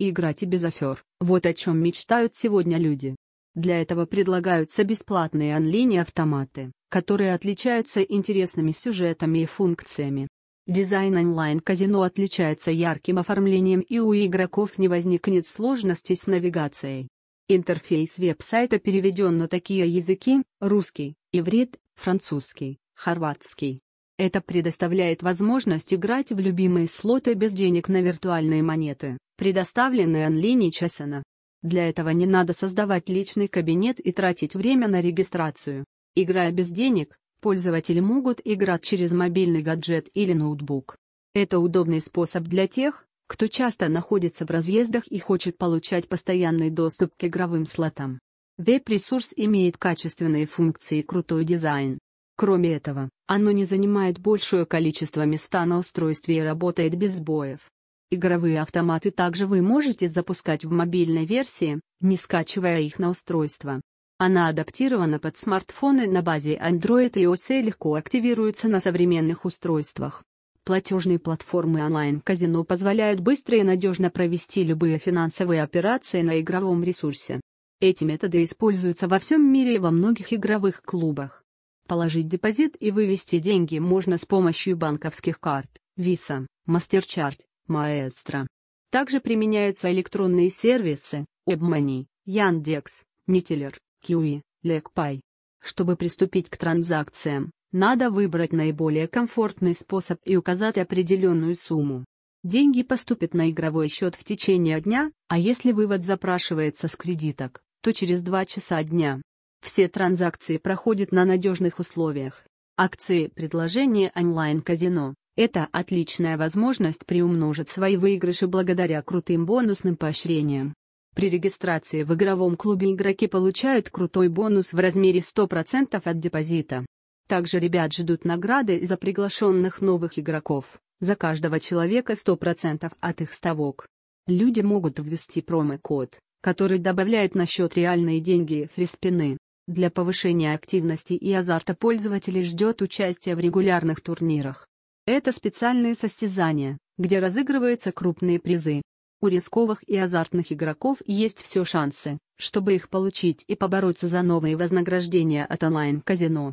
и играть и без афер. Вот о чем мечтают сегодня люди. Для этого предлагаются бесплатные онлайн-автоматы, которые отличаются интересными сюжетами и функциями. Дизайн онлайн-казино отличается ярким оформлением и у игроков не возникнет сложностей с навигацией. Интерфейс веб-сайта переведен на такие языки – русский, иврит, французский, хорватский. Это предоставляет возможность играть в любимые слоты без денег на виртуальные монеты, предоставленные онлине Чесана. Для этого не надо создавать личный кабинет и тратить время на регистрацию. Играя без денег, пользователи могут играть через мобильный гаджет или ноутбук. Это удобный способ для тех, кто часто находится в разъездах и хочет получать постоянный доступ к игровым слотам. Веб-ресурс имеет качественные функции и крутой дизайн. Кроме этого, оно не занимает большое количество места на устройстве и работает без сбоев. Игровые автоматы также вы можете запускать в мобильной версии, не скачивая их на устройство. Она адаптирована под смартфоны на базе Android и iOS и легко активируется на современных устройствах. Платежные платформы онлайн-казино позволяют быстро и надежно провести любые финансовые операции на игровом ресурсе. Эти методы используются во всем мире и во многих игровых клубах. Положить депозит и вывести деньги можно с помощью банковских карт, Visa, MasterCard, Маэстро. Также применяются электронные сервисы, WebMoney, Яндекс, Нителер, Kiwi, LegPay. Чтобы приступить к транзакциям, надо выбрать наиболее комфортный способ и указать определенную сумму. Деньги поступят на игровой счет в течение дня, а если вывод запрашивается с кредиток, то через 2 часа дня. Все транзакции проходят на надежных условиях. Акции предложения онлайн-казино это отличная возможность приумножить свои выигрыши благодаря крутым бонусным поощрениям. При регистрации в игровом клубе игроки получают крутой бонус в размере 100% от депозита. Также ребят ждут награды за приглашенных новых игроков, за каждого человека 100% от их ставок. Люди могут ввести промокод, который добавляет на счет реальные деньги фриспины. Для повышения активности и азарта пользователей ждет участие в регулярных турнирах. Это специальные состязания, где разыгрываются крупные призы. У рисковых и азартных игроков есть все шансы, чтобы их получить и побороться за новые вознаграждения от онлайн-казино.